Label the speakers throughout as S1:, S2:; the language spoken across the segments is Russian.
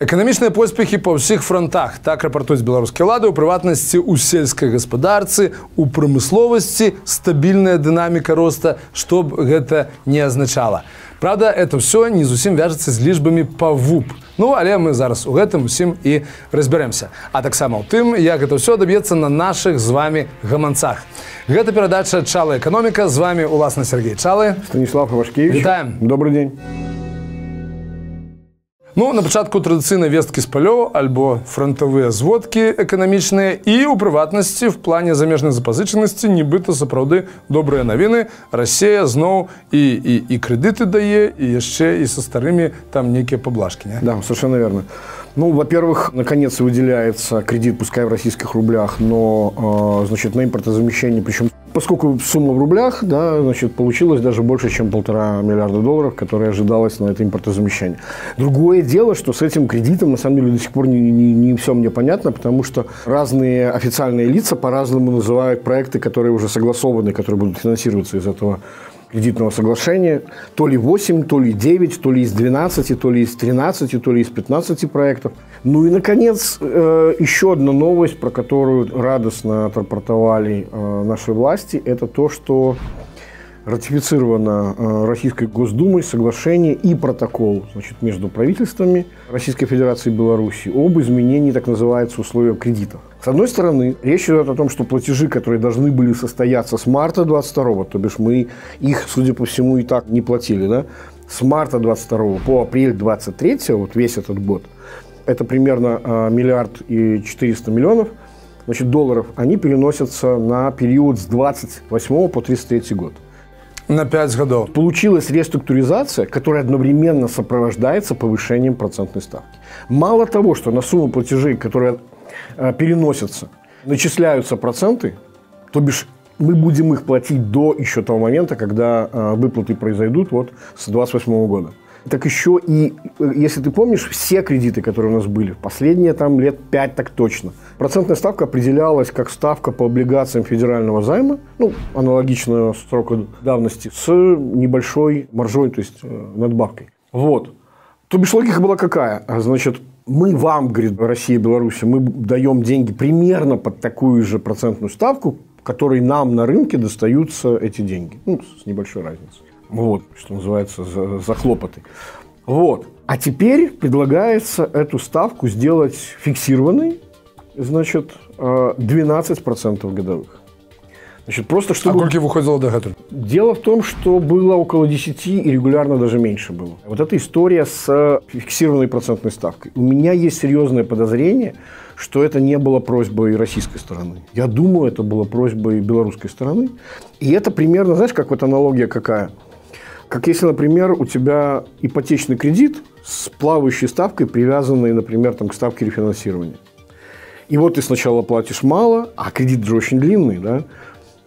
S1: Эканамічныя поспехі па ўсіх фронтах так рапартуюць беларускія лады у прыватнасці ў сельскай гаспадарцы у прамысловасці стабільная дынаміка роста што б гэта не азначала Правда это ўсё не зусім вяжацца з лічбамі па вуп Ну але мы зараз у гэтым усім і разбярэмся а таксама ў тым як гэта ўсё даб'ецца на нашых з вами гаманцах Гэта перадача чала эканоміка з вами уласна Сергей чалы
S2: Станіслав Вашкевич
S1: Вітаем
S2: добрый день.
S1: Ну на пачатку традыцыйнай весткі з палёў альбо фронтавыя зводкі эканамічныя і ў прыватнасці в плане замежнай запазычанасці нібыта сапраўды добрыя навіны Расія зноў і, і, і крэдыты дае і яшчэ і са старымі там нейкія паблажкі не?
S2: Да, совершенно верно. Ну, во-первых, наконец выделяется кредит, пускай в российских рублях, но, э, значит, на импортозамещение, причем поскольку сумма в рублях, да, значит, получилось даже больше, чем полтора миллиарда долларов, которые ожидалось на это импортозамещение. Другое дело, что с этим кредитом, на самом деле, до сих пор не, не, не все мне понятно, потому что разные официальные лица по-разному называют проекты, которые уже согласованы, которые будут финансироваться из этого кредитного соглашения. То ли 8, то ли 9, то ли из 12, то ли из 13, то ли из 15 проектов. Ну и, наконец, э, еще одна новость, про которую радостно отрапортовали э, наши власти, это то, что ратифицировано э, Российской Госдумой соглашение и протокол значит, между правительствами Российской Федерации и Беларуси об изменении, так называется, условия кредитов. С одной стороны, речь идет о том, что платежи, которые должны были состояться с марта 22 то бишь мы их, судя по всему, и так не платили, да, с марта 22 по апрель 23 вот весь этот год, это примерно э, миллиард и 400 миллионов значит, долларов, они переносятся на период с 28 по 33 год.
S1: На 5 годов.
S2: Получилась реструктуризация, которая одновременно сопровождается повышением процентной ставки. Мало того, что на сумму платежей, которые э, переносятся, начисляются проценты, то бишь мы будем их платить до еще того момента, когда э, выплаты произойдут вот с 28 года так еще и, э, если ты помнишь, все кредиты, которые у нас были, последние там лет 5 так точно, процентная ставка определялась как ставка по облигациям федерального займа, ну, аналогичного срока давности, с небольшой маржой, то есть э, надбавкой. Вот. То бишь логика была какая? А, значит, мы вам, говорит Россия и Беларусь, мы даем деньги примерно под такую же процентную ставку, которой нам на рынке достаются эти деньги. Ну, с небольшой разницей. Вот, что называется, за, за хлопоты. Вот. А теперь предлагается эту ставку сделать фиксированной, значит, 12% э, годовых.
S1: Значит, просто чтобы... А сколько выходило до этого?
S2: Дело в том, что было около 10 и регулярно даже меньше было. Вот эта история с фиксированной процентной ставкой. У меня есть серьезное подозрение, что это не было просьбой российской стороны. Я думаю, это было просьбой белорусской стороны. И это примерно, знаешь, как вот аналогия какая – как если, например, у тебя ипотечный кредит с плавающей ставкой, привязанной, например, там, к ставке рефинансирования. И вот ты сначала платишь мало, а кредит же очень длинный, да,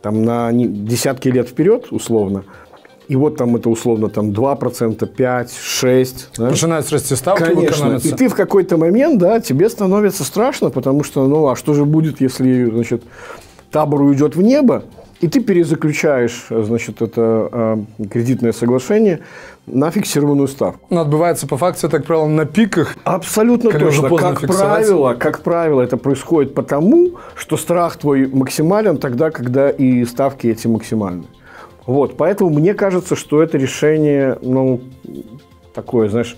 S2: там на десятки лет вперед, условно. И вот там это условно там 2%, 5%, 6%.
S1: Да? Расти ставки
S2: Конечно. И ты в какой-то момент, да, тебе становится страшно, потому что, ну, а что же будет, если, значит, табор уйдет в небо, и ты перезаключаешь, значит, это э, кредитное соглашение на фиксированную ставку.
S1: Но отбывается по факту, так правило, на пиках.
S2: Абсолютно точно. Как правило, как правило, это происходит потому, что страх твой максимален тогда, когда и ставки эти максимальны. Вот, поэтому мне кажется, что это решение, ну, такое, знаешь,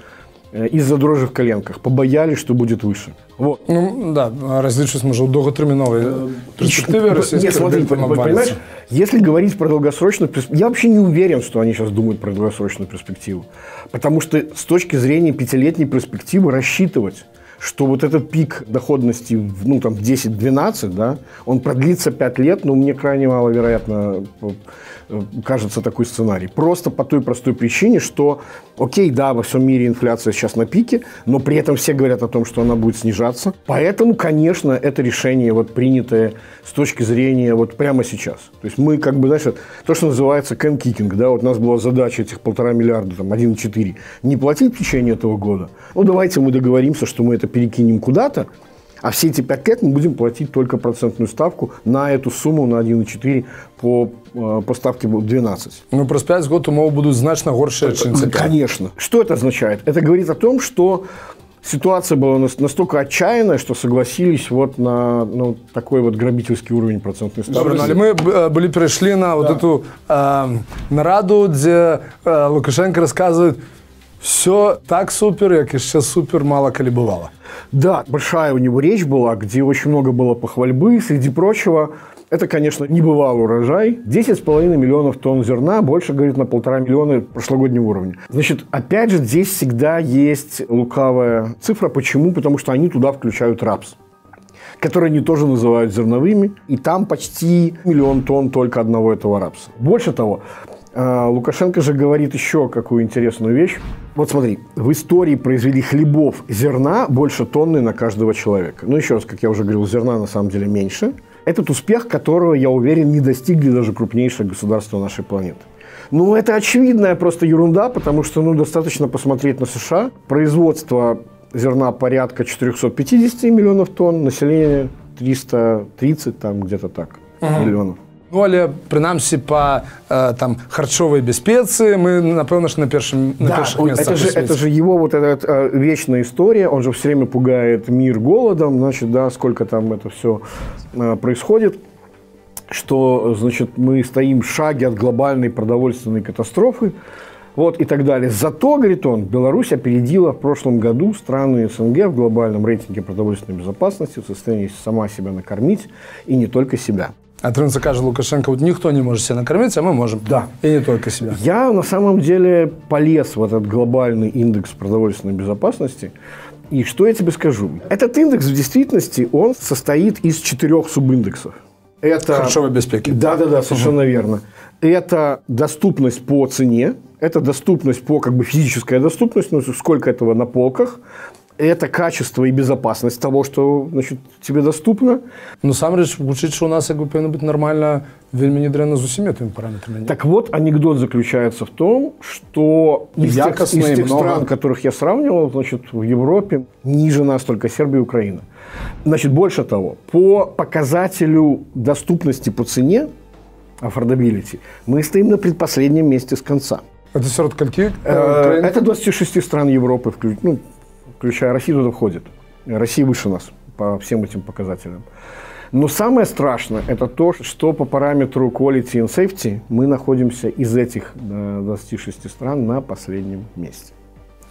S2: Э, из-за дрожжи в коленках. Побоялись, что будет выше.
S1: Вот. Ну, да, различить мы же у долготерминовой э, перспективы
S2: Нет, смотри, понимаешь, если говорить про долгосрочную перспективу, я вообще не уверен, что они сейчас думают про долгосрочную перспективу. Потому что с точки зрения пятилетней перспективы рассчитывать что вот этот пик доходности, ну, там, 10-12, да, он продлится 5 лет, но мне крайне маловероятно э, кажется такой сценарий. Просто по той простой причине, что, окей, да, во всем мире инфляция сейчас на пике, но при этом все говорят о том, что она будет снижаться. Поэтому, конечно, это решение вот принятое с точки зрения вот прямо сейчас. То есть мы как бы, знаешь, то, что называется кэнкикинг, да, вот у нас была задача этих полтора миллиарда, там, 1,4, не платить в течение этого года. Ну, давайте мы договоримся, что мы это перекинем куда-то, а все эти 5 лет мы будем платить только процентную ставку на эту сумму, на 1,4 по, э, по ставке 12.
S1: Ну, про 5 год умовы будут значно горше, чем
S2: Конечно. Что это означает? Это говорит о том, что ситуация была настолько отчаянная, что согласились вот на ну, такой вот грабительский уровень процентной ставки.
S1: Добре, але ми е, були перейшли на вот эту э, нараду, где э, Лукашенко рассказывает, все так супер, як еще супер мало коли бывало.
S2: Да, большая у него речь была, где очень много было похвальбы, среди прочего. Это, конечно, небывалый урожай. 10,5 миллионов тонн зерна, больше, говорит, на полтора миллиона прошлогоднего уровня. Значит, опять же, здесь всегда есть лукавая цифра. Почему? Потому что они туда включают рапс которые они тоже называют зерновыми, и там почти миллион тонн только одного этого рапса. Больше того, Лукашенко же говорит еще какую интересную вещь. Вот смотри, в истории произвели хлебов зерна больше тонны на каждого человека. Ну, еще раз, как я уже говорил, зерна на самом деле меньше. Этот успех, которого, я уверен, не достигли даже крупнейшие государства нашей планеты. Ну, это очевидная просто ерунда, потому что, ну, достаточно посмотреть на США. Производство зерна порядка 450 миллионов тонн, население 330, там где-то так, угу. миллионов.
S1: Ну, але прынамсі па э, там харчовай бяспецы мы напэўна ж на першым на
S2: да, першых это же, это же его вот эта э, вечная история. Он же все время пугает мир голодом. Значит да сколько там это все э, происходит. Что значит мы стоим в шаге от глобальной продовольственной катастрофы. Вот и так далее. Зато, говорит он, Беларусь опередила в прошлом году страны СНГ в глобальном рейтинге продовольственной безопасности в состоянии сама себя накормить и не только себя.
S1: Атрымца кажа Лукашенко, вот никто не может себя накормить, а мы можем.
S2: Да.
S1: И не только себя.
S2: Я на самом деле полез в этот глобальный индекс продовольственной безопасности. И что я тебе скажу? Этот индекс в действительности, он состоит из четырех субиндексов.
S1: Это... Харчовой беспеки.
S2: Да-да-да, совершенно угу. верно. Это доступность по цене, это доступность по как бы физическая доступность, ну, сколько этого на полках – это качество и безопасность того, что значит, тебе доступно.
S1: Ну, сам речь, вучить, что у нас как бы, повинно быть нормально, вельми не дрянно с усими этими параметрами. Нет?
S2: Так вот, анекдот заключается в том, что из тех, тех стран, которых я сравнивал, значит, в Европе ниже нас только Сербия и Украина. Значит, больше того, по показателю доступности по цене, affordability, мы стоим на предпоследнем месте с конца.
S1: Это сорт каких?
S2: Э, это 26 стран Европы, ну, включая Россию, туда входит. Россия выше нас по всем этим показателям. Но самое страшное – это то, что по параметру quality and safety мы находимся из этих 26 стран на последнем месте.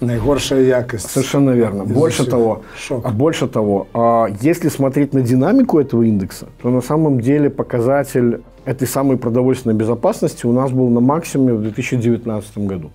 S1: Наихоршая якость.
S2: Совершенно верно. Больше того, а больше того, а если смотреть на динамику этого индекса, то на самом деле показатель этой самой продовольственной безопасности у нас был на максимуме в 2019 году.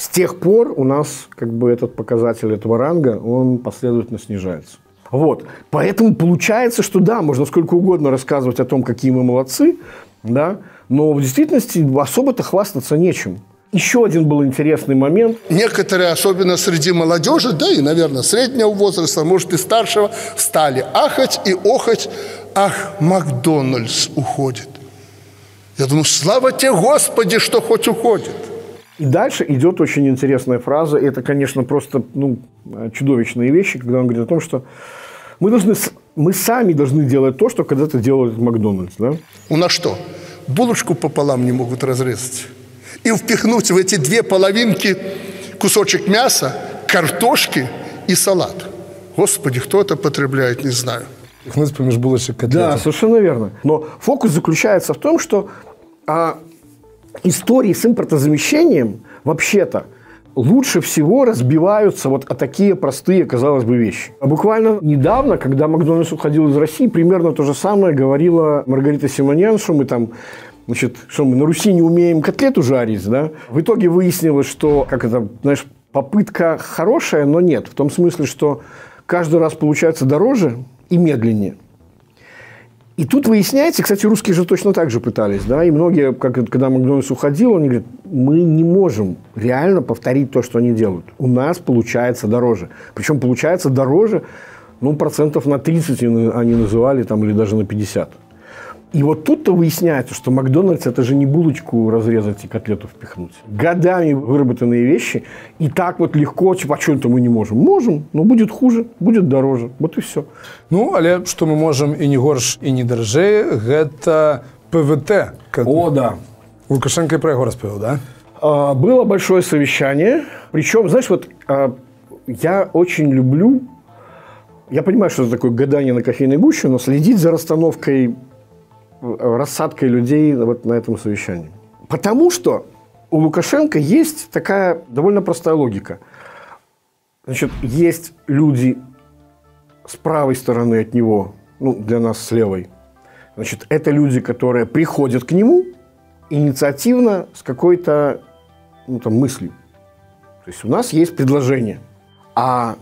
S2: С тех пор у нас как бы этот показатель этого ранга, он последовательно снижается. Вот. Поэтому получается, что да, можно сколько угодно рассказывать о том, какие мы молодцы, да, но в действительности особо-то хвастаться нечем. Еще один был интересный момент.
S3: Некоторые, особенно среди молодежи, да и, наверное, среднего возраста, может и старшего, стали ахать и охать. Ах, Макдональдс уходит. Я думаю, слава тебе, Господи, что хоть уходит.
S2: И дальше идет очень интересная фраза. Это, конечно, просто ну, чудовищные вещи, когда он говорит о том, что мы, должны, мы сами должны делать то, что когда-то делал Макдональдс. Да?
S3: У нас что? Булочку пополам не могут разрезать. И впихнуть в эти две половинки кусочек мяса, картошки и салат. Господи, кто это потребляет, не знаю.
S1: Впихнуть помеж булочек котлеты.
S2: Да, совершенно верно. Но фокус заключается в том, что а, истории с импортозамещением вообще-то лучше всего разбиваются вот о такие простые, казалось бы, вещи. А буквально недавно, когда Макдональдс уходил из России, примерно то же самое говорила Маргарита Симоньян, что мы там Значит, что мы на Руси не умеем котлету жарить, да? В итоге выяснилось, что, как это, знаешь, попытка хорошая, но нет. В том смысле, что каждый раз получается дороже и медленнее. И тут выясняется, кстати, русские же точно так же пытались, да, и многие, как, когда Макдональдс уходил, они говорят, мы не можем реально повторить то, что они делают. У нас получается дороже. Причем получается дороже, ну, процентов на 30 они называли, там, или даже на 50. И вот тут-то выясняется, что Макдональдс это же не булочку разрезать и котлету впихнуть. Годами выработанные вещи. И так вот легко, типа, а что это мы не можем? Можем, но будет хуже, будет дороже. Вот и все.
S1: Ну, але что мы можем и не горш, и не дорожее, это ПВТ.
S2: О, да.
S1: Лукашенко и про его распевал, да?
S2: А, было большое совещание. Причем, знаешь, вот а, я очень люблю, я понимаю, что это такое гадание на кофейной гуще, но следить за расстановкой, рассадкой людей вот на этом совещании. Потому что у Лукашенко есть такая довольно простая логика. Значит, есть люди с правой стороны от него, ну, для нас с левой. Значит, это люди, которые приходят к нему инициативно с какой-то ну, там, мыслью. То есть у нас есть предложение. А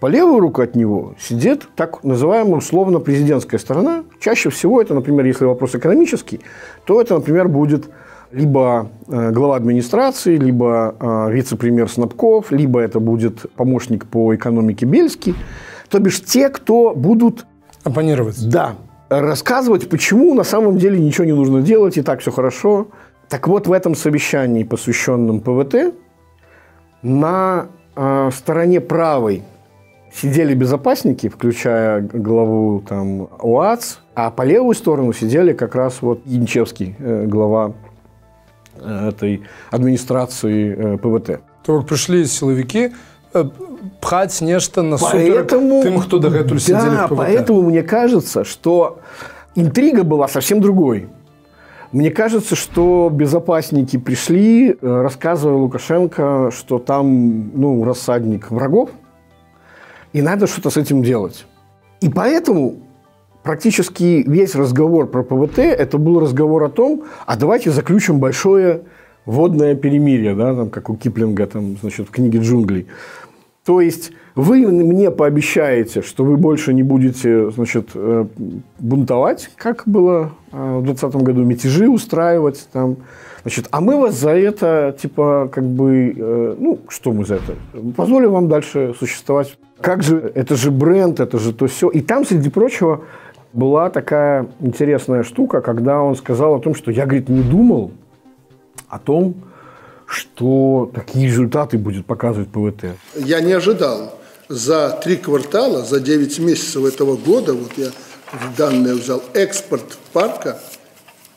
S2: по левую руку от него сидит так называемая условно президентская сторона. Чаще всего это, например, если вопрос экономический, то это, например, будет либо э, глава администрации, либо э, вице-премьер Снабков, либо это будет помощник по экономике Бельский. То бишь те, кто будут...
S1: Оппонировать.
S2: Да. Рассказывать, почему на самом деле ничего не нужно делать, и так все хорошо. Так вот, в этом совещании, посвященном ПВТ, на э, стороне правой сидели безопасники, включая главу там, ОАЦ, а по левую сторону сидели как раз вот Янчевский, э, глава э, этой администрации э, ПВТ.
S1: То пришли силовики пхать нечто на
S2: Поэтому,
S1: тем, кто дагэтуль сидели
S2: да,
S1: в ПВТ.
S2: поэтому мне кажется, что интрига была совсем другой. Мне кажется, что безопасники пришли, рассказывая Лукашенко, что там ну, рассадник врагов, и надо что-то с этим делать. И поэтому практически весь разговор про ПВТ – это был разговор о том, а давайте заключим большое водное перемирие, да, там, как у Киплинга там, значит, в книге «Джунглей». То есть вы мне пообещаете, что вы больше не будете значит, э, бунтовать, как было э, в 2020 году, мятежи устраивать. Там, значит, а мы вас за это, типа, как бы, э, ну, что мы за это? Позволим вам дальше существовать. Как же, это же бренд, это же то все. И там, среди прочего, была такая интересная штука, когда он сказал о том, что я, говорит, не думал о том, что такие результаты будет показывать ПВТ.
S3: Я не ожидал. За три квартала, за 9 месяцев этого года, вот я данные взял, экспорт парка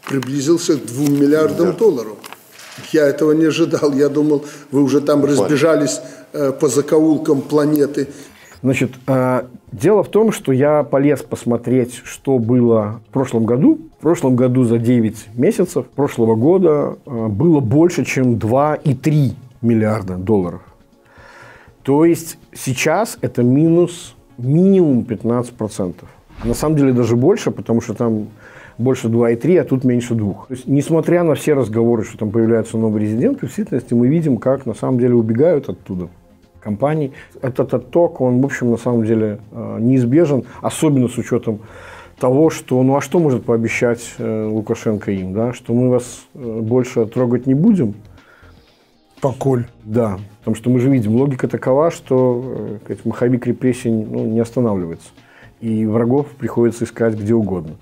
S3: приблизился к 2 миллиардам долларов. Я этого не ожидал. Я думал, вы уже там разбежались э, по закоулкам планеты.
S2: Значит, э, дело в том, что я полез посмотреть, что было в прошлом году. В прошлом году за 9 месяцев прошлого года э, было больше, чем 2,3 миллиарда долларов. То есть сейчас это минус минимум 15%. На самом деле даже больше, потому что там больше 2,3, а тут меньше 2. То есть, несмотря на все разговоры, что там появляются новые резиденты, в действительности мы видим, как на самом деле убегают оттуда компаний. Этот отток, он, в общем, на самом деле э, неизбежен, особенно с учетом того, что, ну а что может пообещать э, Лукашенко им, да, что мы вас э, больше трогать не будем,
S1: Покуль.
S2: да, потому что мы же видим, логика такова, что э, маховик репрессий ну, не останавливается. И врагов приходится искать где угодно.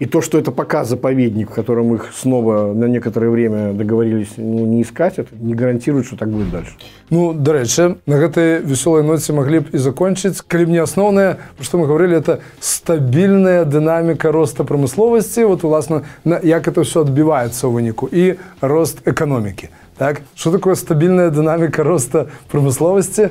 S2: И, и то, что это пока заповедник, в котором их снова на некоторое время договорились ну, не искать, это не гарантирует, что так будет дальше.
S1: Ну, до речі, на гэтай веселой ноце маглі б і закончыць калі мне асноўнае пра што мы говорили это стабільная дынаміка роста прамысловасці вот уласна на як это все адбіваецца ў выніку і рост эканомікі так что такое стабільная дынаміка роста прамысловасці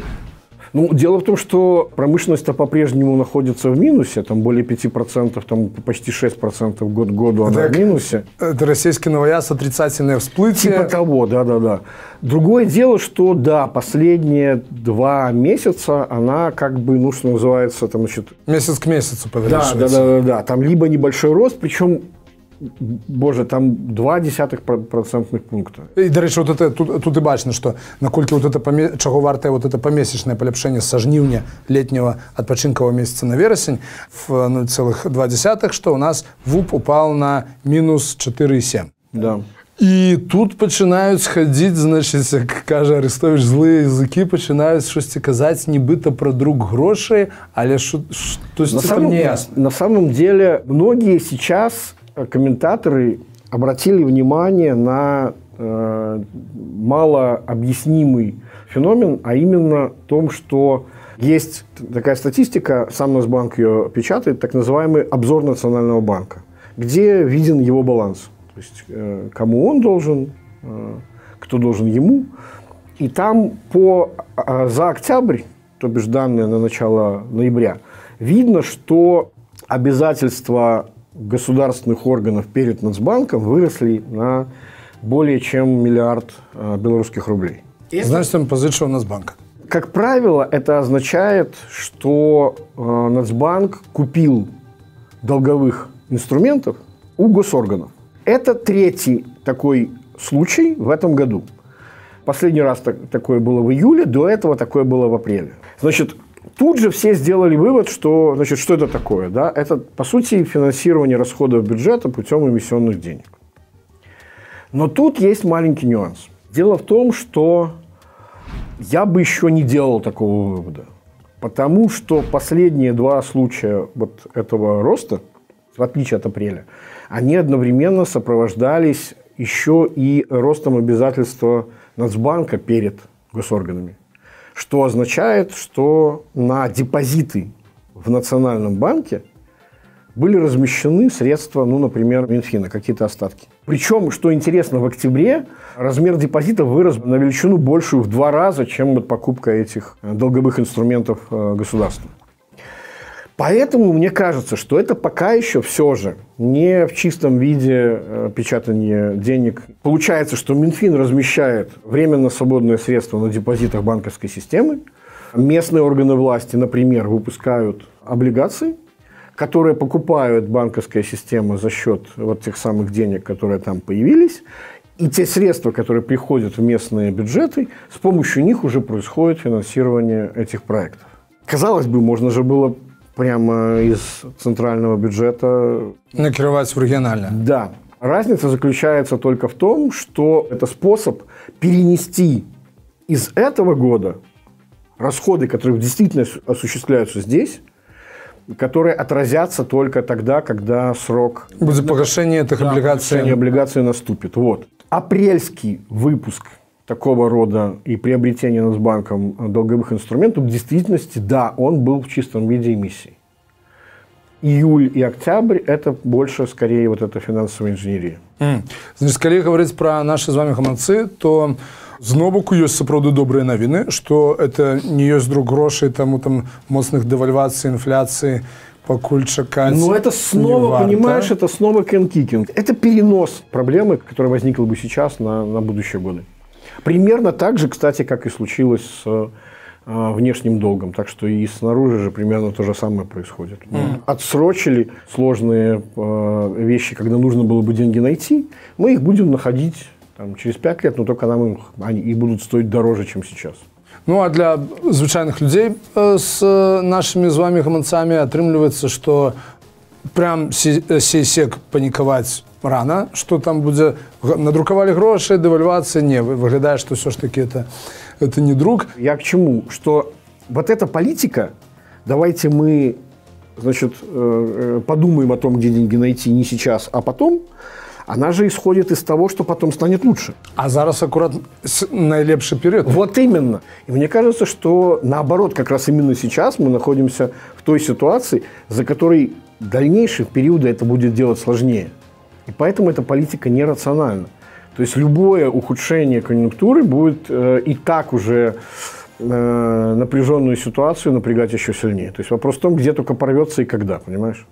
S2: Ну, дело в том, что промышленность по-прежнему находится в минусе, там более 5%, там почти 6% год к году она
S1: Так.
S2: в минусе.
S1: это расійскі новояз отрицательное всплытие
S2: Типа того, да-да-да. Другое дело, что да, последние два месяца она как бы, ну, что называется, там, значит,
S1: месяц к месяцу
S2: да,
S1: павялічваецца.
S2: да, да, да, да, там либо небольшой рост, причем, боже, там два десятых про- процентных пункта.
S1: І, да рэчы, вот это, тут, тут і бачна, што наколькі вот это, паме- чаго вартае вот это памесячнае паляпшэнне са жніўня летняга адпачынкавага месяца на верасень в 0,2, што ў нас ВУП упал на мінус 4,7.
S2: Да.
S1: І тут пачынаюць хадзіць значыць як кажа арестович злыя языкі пачынаюць штосьці казаць нібыта пра друг грошай але ш- штосьці
S2: На
S1: там
S2: самом,
S1: не ясна
S2: на самом деле многие сейчас э, комментаторы обратили внимание на э, малообъяснимый феномен, а именно том, что есть такая статистика, сам Нацбанк ее печатает, так называемый обзор Национального банка, где виден его баланс. То есть, э, кому он должен, э, кто должен ему. И там по, а, за октябрь, то бишь данные на начало ноября, видно, что обязательства государственных органов перед Нацбанком выросли на более чем миллиард э, белорусских рублей.
S1: Значит, он позычил у Нацбанка.
S2: Как правило, это означает, что э, Нацбанк купил долговых инструментов у госорганов. Это третий такой случай в этом году. Последний раз так, такое было в июле, до этого такое было в апреле. Значит, тут же все сделали вывод, что, значит, что это такое. Да? Это, по сути, финансирование расходов бюджета путем эмиссионных денег. Но тут есть маленький нюанс. Дело в том, что я бы еще не делал такого вывода. Потому что последние два случая вот этого роста, в отличие от апреля, они одновременно сопровождались еще и ростом обязательства Нацбанка перед госорганами. Что означает, что на депозиты в Национальном банке были размещены средства, ну, например, Минфина, какие-то остатки. Причем, что интересно, в октябре размер депозита вырос на величину большую в два раза, чем вот покупка этих долговых инструментов э, государства. Поэтому мне кажется, что это пока еще все же не в чистом виде э, печатания денег. Получается, что Минфин размещает временно свободные средства на депозитах банковской системы. Местные органы власти, например, выпускают облигации – которые покупают банковская система за счет вот тех самых денег, которые там появились, и те средства, которые приходят в местные бюджеты, с помощью них уже происходит финансирование этих проектов. Казалось бы, можно же было прямо из центрального бюджета...
S1: Накрывать в региональное.
S2: Да. Разница заключается только в том, что это способ перенести из этого года расходы, которые действительно осуществляются здесь, которые отразятся только тогда, когда срок
S1: будет погашение этих да, облигаций.
S2: Погашение облигаций наступит. Вот. Апрельский выпуск такого рода и приобретение Нацбанком долговых инструментов, в действительности, да, он был в чистом виде эмиссии. Июль и октябрь – это больше, скорее, вот эта финансовая инженерия.
S1: Mm. Значит, калі говорить про наши с вами гаманцы, то Зноў боку ёсць сапраўды добрыя навіны што это не ёсць друг грошай таму там моцных дэвальвацый інфляцыі покуль чакаць
S2: но это снова понимаешь это снова кенкикинг это перенос проблемы которая возникла бы сейчас на, на будущие годы примерно так же кстати как и случилось с э, внешним долгом. Так что и снаружи же примерно то же самое происходит. Mm. Отсрочили сложные э, вещи, когда нужно было бы деньги найти, мы их будем находить там, через 5 лет, но только нам им, они и будут стоить дороже, чем сейчас.
S1: Ну а для звычайных людей э, с нашими з вами гаманцамі атрымліваецца што прям сей-сек панікаваць рано что там будзе надрукавалі грошы дэвальвацыя не выглядае што все ж таки это это не друг
S2: я к чему что вот эта политика давайте мы значит э, э, подумаем о том где деньги найти не сейчас а потом она же исходит из того, что потом станет лучше.
S1: А зараз аккурат наилепший период.
S2: Вот именно. И мне кажется, что наоборот, как раз именно сейчас мы находимся в той ситуации, за которой дальнейшие периоды это будет делать сложнее. И поэтому эта политика нерациональна. То есть любое ухудшение конъюнктуры будет э, и так уже э, напряженную ситуацию напрягать еще сильнее. То есть вопрос в том, где только порвется и когда, понимаешь?